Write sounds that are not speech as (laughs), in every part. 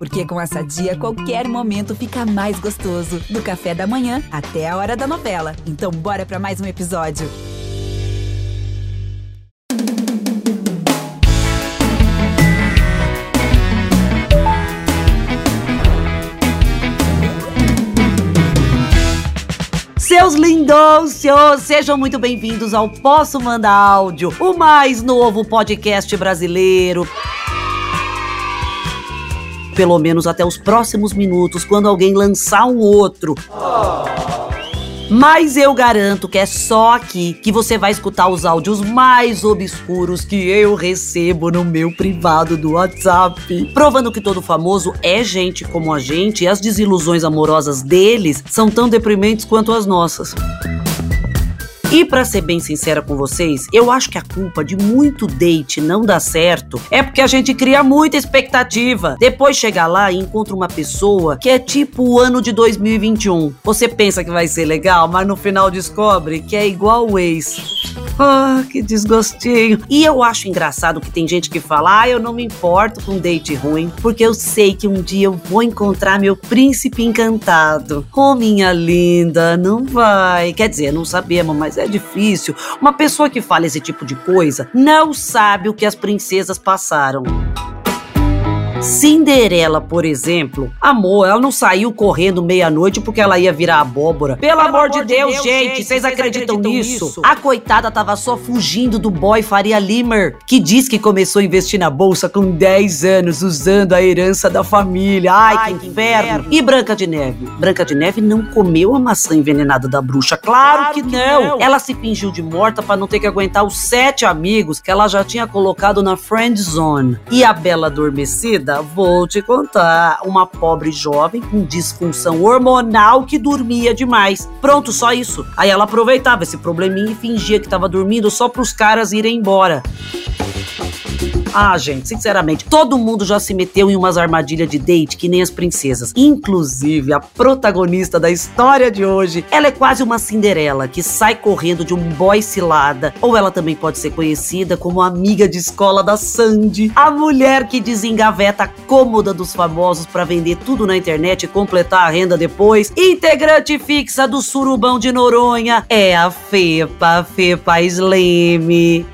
Porque com essa dia, qualquer momento fica mais gostoso. Do café da manhã até a hora da novela. Então, bora para mais um episódio. Seus lindôncios, sejam muito bem-vindos ao Posso Mandar Áudio, o mais novo podcast brasileiro pelo menos até os próximos minutos, quando alguém lançar um outro. Mas eu garanto que é só aqui que você vai escutar os áudios mais obscuros que eu recebo no meu privado do WhatsApp. Provando que todo famoso é gente como a gente e as desilusões amorosas deles são tão deprimentes quanto as nossas. E para ser bem sincera com vocês, eu acho que a culpa de muito date não dar certo é porque a gente cria muita expectativa. Depois chega lá e encontra uma pessoa que é tipo o ano de 2021. Você pensa que vai ser legal, mas no final descobre que é igual o ex. Ah, que desgostinho. E eu acho engraçado que tem gente que fala: ah, eu não me importo com date ruim, porque eu sei que um dia eu vou encontrar meu príncipe encantado. Oh, minha linda, não vai. Quer dizer, não sabemos, mas é difícil. Uma pessoa que fala esse tipo de coisa não sabe o que as princesas passaram. Cinderela, por exemplo, amor, ela não saiu correndo meia-noite porque ela ia virar abóbora. Pelo, Pelo amor, de Deus, Deus gente, vocês acreditam, acreditam nisso? nisso? A coitada tava só fugindo do boy Faria Limer, que diz que começou a investir na bolsa com 10 anos, usando a herança da família. Ai, Ai que, inferno. inferno. E Branca de Neve? Branca de Neve não comeu a maçã envenenada da bruxa. Claro, claro que, que não. não. Ela se fingiu de morta para não ter que aguentar os sete amigos que ela já tinha colocado na friend zone. E a Bela Adormecida vou te contar. Uma pobre jovem com disfunção hormonal que dormia demais. Pronto, só isso. Aí ela aproveitava esse probleminha e fingia que tava dormindo só pros caras irem embora. Ah, gente, sinceramente, todo mundo já se meteu em umas armadilhas de date que nem as princesas. Inclusive, a protagonista da história de hoje, ela é quase uma Cinderela que sai correndo de um boy cilada. Ou ela também pode ser conhecida como amiga de escola da Sandy, a mulher que desengaveta a cômoda dos famosos para vender tudo na internet e completar a renda depois. Integrante fixa do Surubão de Noronha é a Fepa, Fepa Sleme.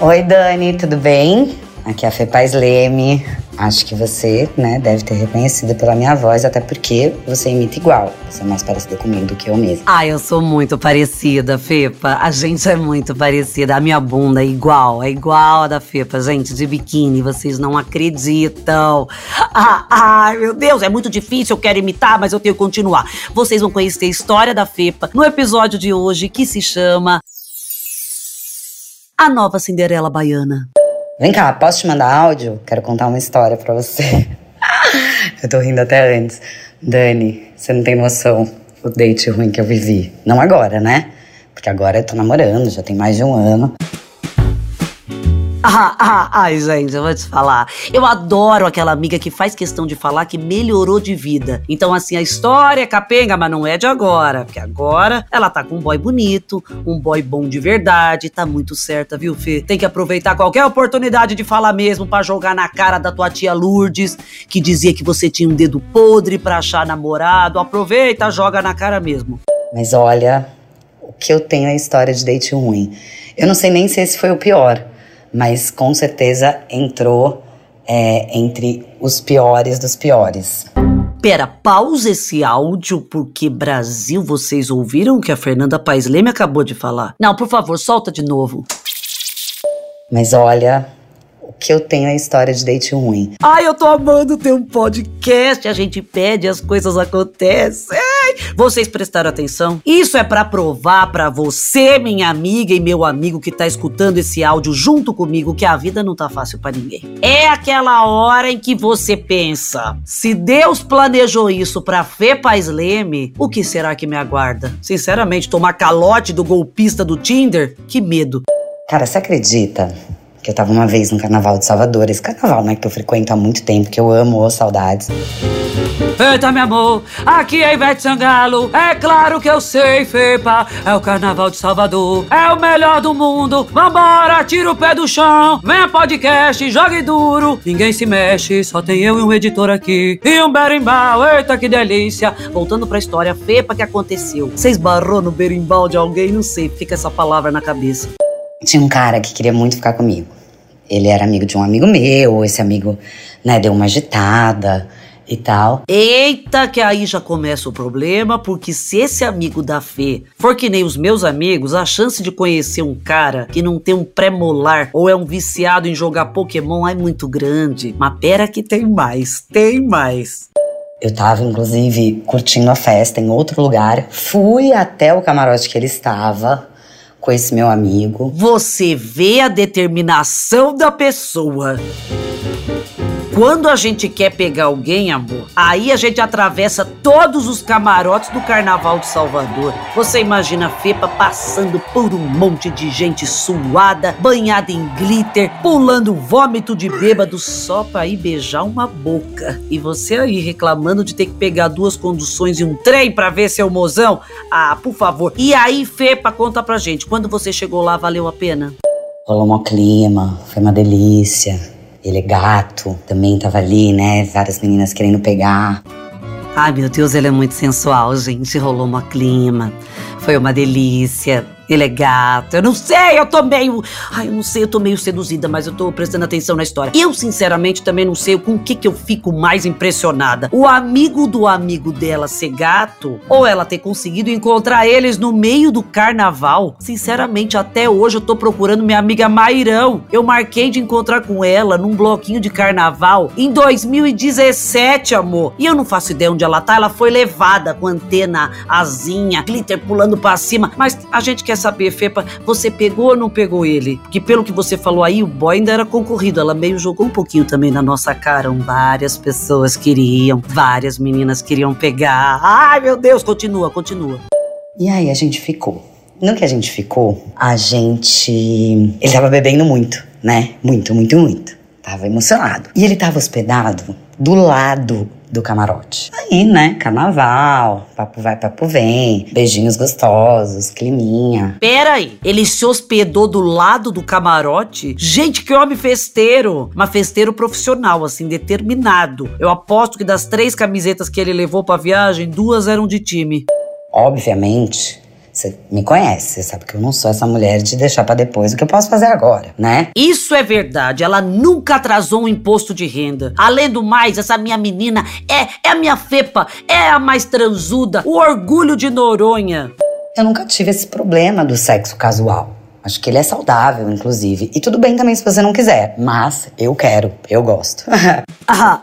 Oi, Dani, tudo bem? Aqui é a Fepaz Leme. Acho que você, né, deve ter reconhecido pela minha voz, até porque você imita igual. Você é mais parecida comigo do que eu mesma. Ah, eu sou muito parecida, Fepa. A gente é muito parecida. A minha bunda é igual, é igual a da Fepa, gente, de biquíni. Vocês não acreditam. Ah, ai, meu Deus, é muito difícil. Eu quero imitar, mas eu tenho que continuar. Vocês vão conhecer a história da Fepa no episódio de hoje que se chama A Nova Cinderela Baiana. Vem cá, posso te mandar áudio? Quero contar uma história pra você. (laughs) eu tô rindo até antes. Dani, você não tem noção o date ruim que eu vivi. Não agora, né? Porque agora eu tô namorando, já tem mais de um ano. Ah, (laughs) ah, ai, gente, eu vou te falar. Eu adoro aquela amiga que faz questão de falar que melhorou de vida. Então, assim, a história é capenga, mas não é de agora. Porque agora ela tá com um boy bonito, um boy bom de verdade. Tá muito certa, viu, Fê? Tem que aproveitar qualquer oportunidade de falar mesmo para jogar na cara da tua tia Lourdes, que dizia que você tinha um dedo podre pra achar namorado. Aproveita, joga na cara mesmo. Mas olha, o que eu tenho é história de date ruim. Eu não sei nem se esse foi o pior mas com certeza entrou é, entre os piores dos piores. Pera, pausa esse áudio, porque Brasil, vocês ouviram o que a Fernanda Paes Leme acabou de falar? Não, por favor, solta de novo. Mas olha, o que eu tenho é história de date ruim. Ai, eu tô amando ter um podcast, a gente pede, as coisas acontecem. Vocês prestaram atenção? Isso é para provar para você, minha amiga e meu amigo que tá escutando esse áudio junto comigo que a vida não tá fácil para ninguém. É aquela hora em que você pensa: se Deus planejou isso para Fê Paz Leme, o que será que me aguarda? Sinceramente, tomar calote do golpista do Tinder? Que medo. Cara, você acredita que eu tava uma vez no carnaval de Salvador, esse carnaval, né, que eu frequento há muito tempo, que eu amo, oh, saudades. Eita, meu amor, aqui é Ivete Sangalo. É claro que eu sei, Fepa. É o carnaval de Salvador. É o melhor do mundo. Vambora, tira o pé do chão. Venha podcast, jogue duro. Ninguém se mexe, só tem eu e um editor aqui. E um berimbau, eita que delícia. Voltando pra história, Fepa, que aconteceu? Você esbarrou no berimbau de alguém? Não sei, fica essa palavra na cabeça. Tinha um cara que queria muito ficar comigo. Ele era amigo de um amigo meu, esse amigo, né, deu uma agitada e tal. Eita, que aí já começa o problema, porque se esse amigo da Fê for que nem os meus amigos, a chance de conhecer um cara que não tem um pré-molar ou é um viciado em jogar Pokémon é muito grande. Mas pera que tem mais, tem mais. Eu tava, inclusive, curtindo a festa em outro lugar. Fui até o camarote que ele estava com esse meu amigo. Você vê a determinação da pessoa. Quando a gente quer pegar alguém, amor, aí a gente atravessa todos os camarotes do Carnaval de Salvador. Você imagina a Fepa passando por um monte de gente suada, banhada em glitter, pulando vômito de bêbado só pra ir beijar uma boca. E você aí reclamando de ter que pegar duas conduções e um trem pra ver seu mozão? Ah, por favor. E aí, Fepa, conta pra gente, quando você chegou lá, valeu a pena? Rolou um clima, foi uma delícia. Ele é gato, também tava ali, né? Várias meninas querendo pegar. Ai, meu Deus, ele é muito sensual, gente. Rolou uma clima. Foi uma delícia. Ele é gato. Eu não sei, eu tô meio. Ai, eu não sei, eu tô meio seduzida, mas eu tô prestando atenção na história. Eu, sinceramente, também não sei com o que, que eu fico mais impressionada. O amigo do amigo dela ser gato, ou ela ter conseguido encontrar eles no meio do carnaval. Sinceramente, até hoje eu tô procurando minha amiga Mairão. Eu marquei de encontrar com ela num bloquinho de carnaval em 2017, amor. E eu não faço ideia onde ela tá. Ela foi levada com antena, asinha, glitter pulando pra cima. Mas a gente quer quer saber, Fepa, você pegou ou não pegou ele? Que pelo que você falou aí, o boy ainda era concorrido. Ela meio jogou um pouquinho também na nossa cara. Várias pessoas queriam, várias meninas queriam pegar. Ai, meu Deus, continua, continua. E aí a gente ficou. No que a gente ficou, a gente. Ele tava bebendo muito, né? Muito, muito, muito. Tava emocionado. E ele tava hospedado do lado do camarote. Aí, né, carnaval, papo vai, papo vem, beijinhos gostosos, climinha. Pera aí, ele se hospedou do lado do camarote? Gente, que homem festeiro! Mas festeiro profissional, assim, determinado. Eu aposto que das três camisetas que ele levou pra viagem, duas eram de time. Obviamente, você me conhece, você sabe que eu não sou essa mulher de deixar para depois o que eu posso fazer agora, né? Isso é verdade, ela nunca atrasou um imposto de renda. Além do mais, essa minha menina é, é a minha fepa, é a mais transuda, o orgulho de Noronha. Eu nunca tive esse problema do sexo casual. Acho que ele é saudável, inclusive. E tudo bem também se você não quiser. Mas eu quero, eu gosto. (laughs) ah,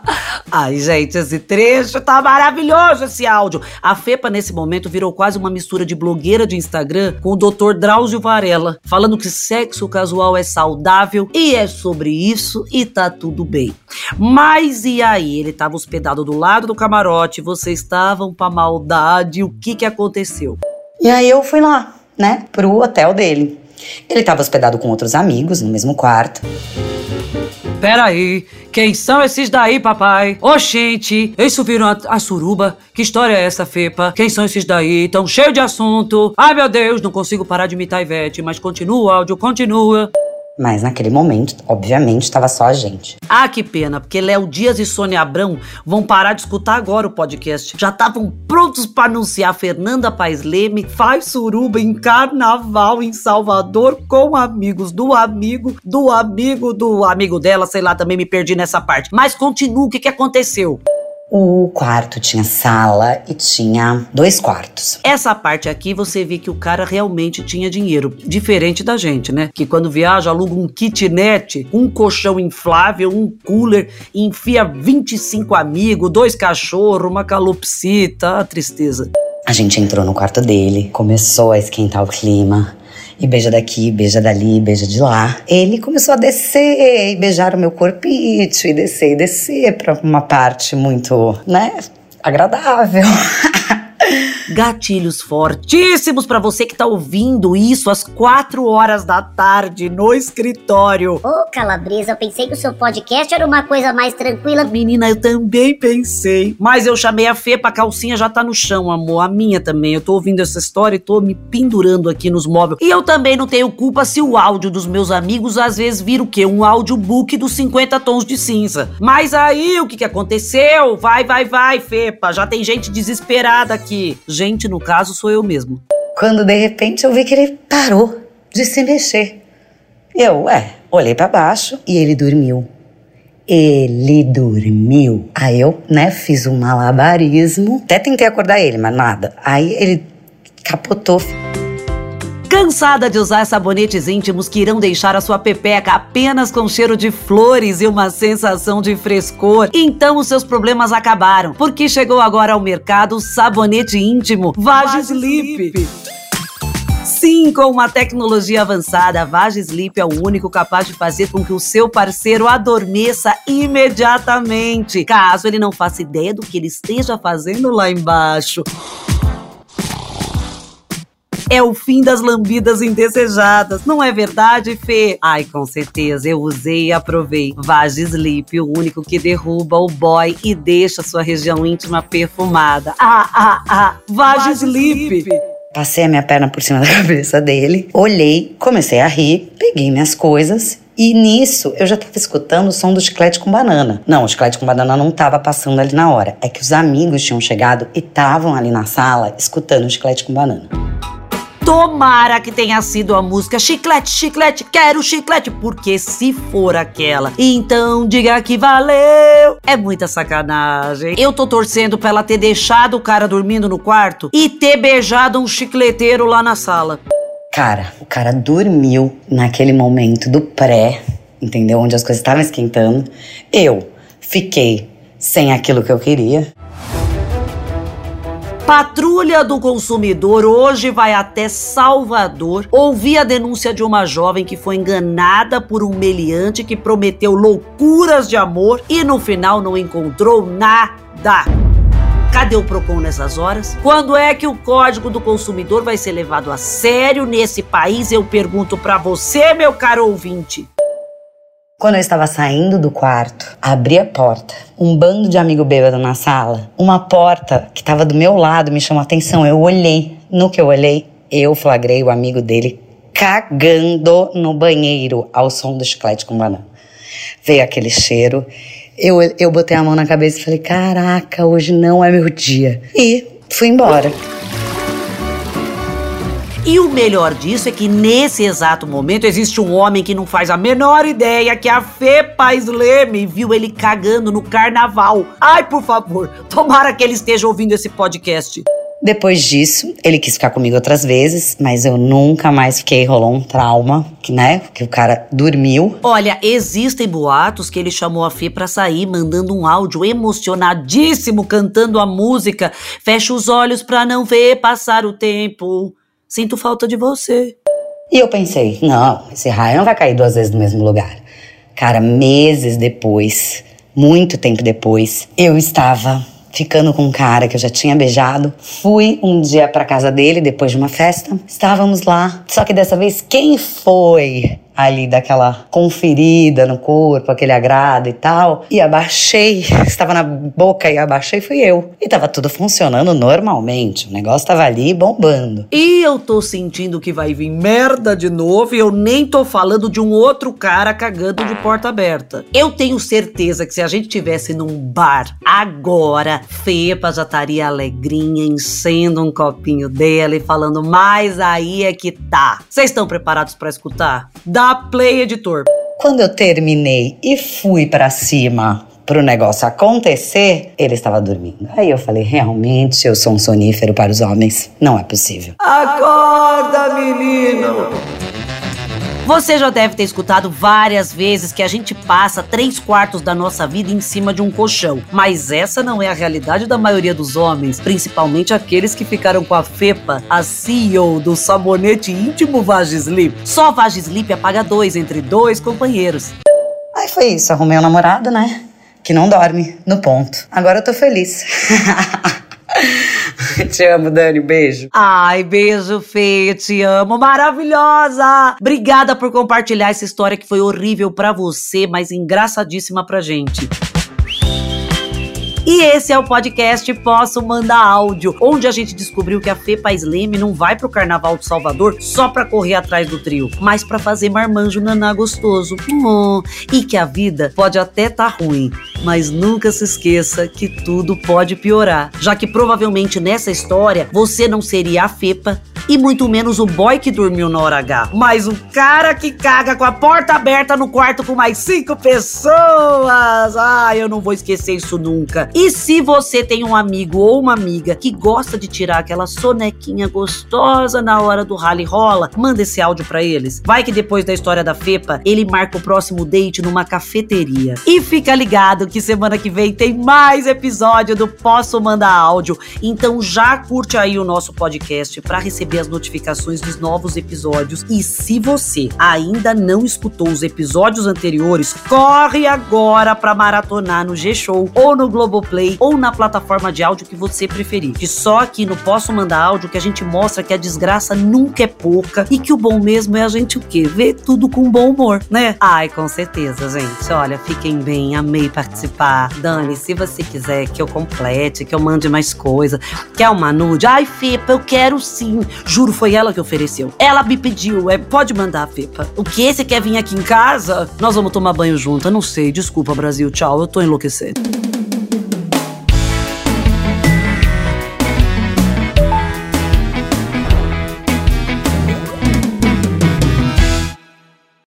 ai, gente, esse trecho tá maravilhoso, esse áudio. A Fepa, nesse momento, virou quase uma mistura de blogueira de Instagram com o Dr. Drauzio Varela, falando que sexo casual é saudável e é sobre isso e tá tudo bem. Mas e aí? Ele tava hospedado do lado do camarote, vocês estavam pra maldade, o que que aconteceu? E aí eu fui lá, né, pro hotel dele. Ele estava hospedado com outros amigos no mesmo quarto. Peraí, quem são esses daí, papai? Oxente, eles subiram a, a, suruba? Que história é essa, Fepa? Quem são esses daí? Tão cheio de assunto. Ai, meu Deus, não consigo parar de imitar Ivete, mas continua o áudio, continua. Mas naquele momento, obviamente, estava só a gente. Ah, que pena, porque Léo Dias e Sônia Abrão vão parar de escutar agora o podcast. Já estavam prontos para anunciar Fernanda Paes Leme faz suruba em carnaval em Salvador com amigos do amigo, do amigo, do amigo dela, sei lá, também me perdi nessa parte. Mas continua, o que, que aconteceu? O quarto tinha sala e tinha dois quartos. Essa parte aqui você vê que o cara realmente tinha dinheiro, diferente da gente, né? Que quando viaja aluga um kitnet, um colchão inflável, um cooler, enfia 25 amigos, dois cachorros, uma calopsita, a tristeza. A gente entrou no quarto dele, começou a esquentar o clima. E beija daqui, beija dali, beija de lá. Ele começou a descer e beijar o meu corpite, e descer e descer pra uma parte muito, né, agradável. (laughs) Gatilhos fortíssimos para você que tá ouvindo isso às quatro horas da tarde no escritório. Ô, Calabresa, eu pensei que o seu podcast era uma coisa mais tranquila. Menina, eu também pensei. Mas eu chamei a Fê pra calcinha já tá no chão, amor. A minha também. Eu tô ouvindo essa história e tô me pendurando aqui nos móveis. E eu também não tenho culpa se o áudio dos meus amigos às vezes vira o quê? Um audiobook dos 50 tons de cinza. Mas aí, o que que aconteceu? Vai, vai, vai, Fepa. Já tem gente desesperada aqui. Gente, no caso, sou eu mesmo. Quando de repente eu vi que ele parou de se mexer. Eu, ué, olhei para baixo e ele dormiu. Ele dormiu. Aí eu, né, fiz um malabarismo. Até tentei acordar ele, mas nada. Aí ele capotou. Cansada de usar sabonetes íntimos que irão deixar a sua pepeca apenas com cheiro de flores e uma sensação de frescor? Então os seus problemas acabaram, porque chegou agora ao mercado o sabonete íntimo Vagislip. Sim, com uma tecnologia avançada, a Vagislip é o único capaz de fazer com que o seu parceiro adormeça imediatamente, caso ele não faça ideia do que ele esteja fazendo lá embaixo. É o fim das lambidas indesejadas, não é verdade, Fê? Ai, com certeza, eu usei e aprovei. Vagislip, o único que derruba o boy e deixa sua região íntima perfumada. Ah, ah, ah, Vagislip! Passei a minha perna por cima (laughs) da cabeça dele, olhei, comecei a rir, peguei minhas coisas e nisso eu já tava escutando o som do chiclete com banana. Não, o chiclete com banana não tava passando ali na hora. É que os amigos tinham chegado e estavam ali na sala escutando o chiclete com banana. Tomara que tenha sido a música Chiclete, Chiclete, quero chiclete, porque se for aquela, então diga que valeu. É muita sacanagem. Eu tô torcendo pra ela ter deixado o cara dormindo no quarto e ter beijado um chicleteiro lá na sala. Cara, o cara dormiu naquele momento do pré, entendeu? Onde as coisas estavam esquentando. Eu fiquei sem aquilo que eu queria. Patrulha do Consumidor hoje vai até Salvador ouvir a denúncia de uma jovem que foi enganada por um meliante que prometeu loucuras de amor e no final não encontrou nada. Cadê o Procon nessas horas? Quando é que o Código do Consumidor vai ser levado a sério nesse país? Eu pergunto para você, meu caro ouvinte. Quando eu estava saindo do quarto, abri a porta. Um bando de amigo bêbado na sala. Uma porta que estava do meu lado me chamou a atenção. Eu olhei. No que eu olhei, eu flagrei o amigo dele cagando no banheiro ao som do chiclete com banana. Veio aquele cheiro. Eu, eu botei a mão na cabeça e falei: Caraca, hoje não é meu dia. E fui embora. E o melhor disso é que nesse exato momento existe um homem que não faz a menor ideia que a Fê Paz Leme viu ele cagando no carnaval. Ai, por favor, tomara que ele esteja ouvindo esse podcast. Depois disso, ele quis ficar comigo outras vezes, mas eu nunca mais fiquei, rolou um trauma, que, né? Que o cara dormiu. Olha, existem boatos que ele chamou a Fê pra sair, mandando um áudio emocionadíssimo, cantando a música. Fecha os olhos pra não ver passar o tempo. Sinto falta de você. E eu pensei, não, esse raio não vai cair duas vezes no mesmo lugar. Cara, meses depois, muito tempo depois, eu estava ficando com um cara que eu já tinha beijado. Fui um dia para casa dele depois de uma festa. Estávamos lá. Só que dessa vez quem foi ali daquela conferida no corpo, aquele agrado e tal. E abaixei, (laughs) estava na boca e abaixei fui eu. E tava tudo funcionando normalmente. O negócio tava ali bombando. E eu tô sentindo que vai vir merda de novo e eu nem tô falando de um outro cara cagando de porta aberta. Eu tenho certeza que se a gente tivesse num bar agora, Fepa já estaria alegrinha, enchendo um copinho dela e falando, mas aí é que tá. Vocês estão preparados para escutar? Dá Play Editor. Quando eu terminei e fui para cima pro negócio acontecer, ele estava dormindo. Aí eu falei, realmente eu sou um sonífero para os homens. Não é possível. Acorda, menino! Você já deve ter escutado várias vezes que a gente passa três quartos da nossa vida em cima de um colchão. Mas essa não é a realidade da maioria dos homens, principalmente aqueles que ficaram com a FEPA, a CEO do sabonete íntimo Vagislip. Só Vagislip apaga dois entre dois companheiros. Aí foi isso, arrumei um namorado, né? Que não dorme, no ponto. Agora eu tô feliz. (laughs) (laughs) te amo, Dani. Beijo. Ai, beijo, Fê. Te amo. Maravilhosa. Obrigada por compartilhar essa história que foi horrível para você, mas engraçadíssima pra gente. E esse é o podcast Posso Mandar Áudio, onde a gente descobriu que a Fê Paz Leme não vai pro Carnaval de Salvador só pra correr atrás do trio, mas pra fazer marmanjo naná gostoso. Oh, e que a vida pode até tá ruim, mas nunca se esqueça que tudo pode piorar, já que provavelmente nessa história você não seria a Fepa e muito menos o boy que dormiu na hora H, mas o cara que caga com a porta aberta no quarto com mais cinco pessoas. Ah, eu não vou esquecer isso nunca. E se você tem um amigo ou uma amiga que gosta de tirar aquela sonequinha gostosa na hora do rally rola, manda esse áudio para eles. Vai que depois da história da Fepa, ele marca o próximo date numa cafeteria. E fica ligado que semana que vem tem mais episódio do Posso Mandar Áudio. Então já curte aí o nosso podcast para receber as notificações dos novos episódios. E se você ainda não escutou os episódios anteriores, corre agora para maratonar no G-Show ou no Globo Play ou na plataforma de áudio que você preferir. Que só aqui no Posso Mandar Áudio que a gente mostra que a desgraça nunca é pouca e que o bom mesmo é a gente o quê? Ver tudo com bom humor, né? Ai, com certeza, gente. Olha, fiquem bem, amei participar. Dani, se você quiser que eu complete, que eu mande mais coisa, quer uma nude? Ai, Fepa, eu quero sim. Juro, foi ela que ofereceu. Ela me pediu, é, pode mandar, Fepa. O que? Você quer vir aqui em casa? Nós vamos tomar banho junto. Eu não sei, desculpa, Brasil, tchau, eu tô enlouquecendo.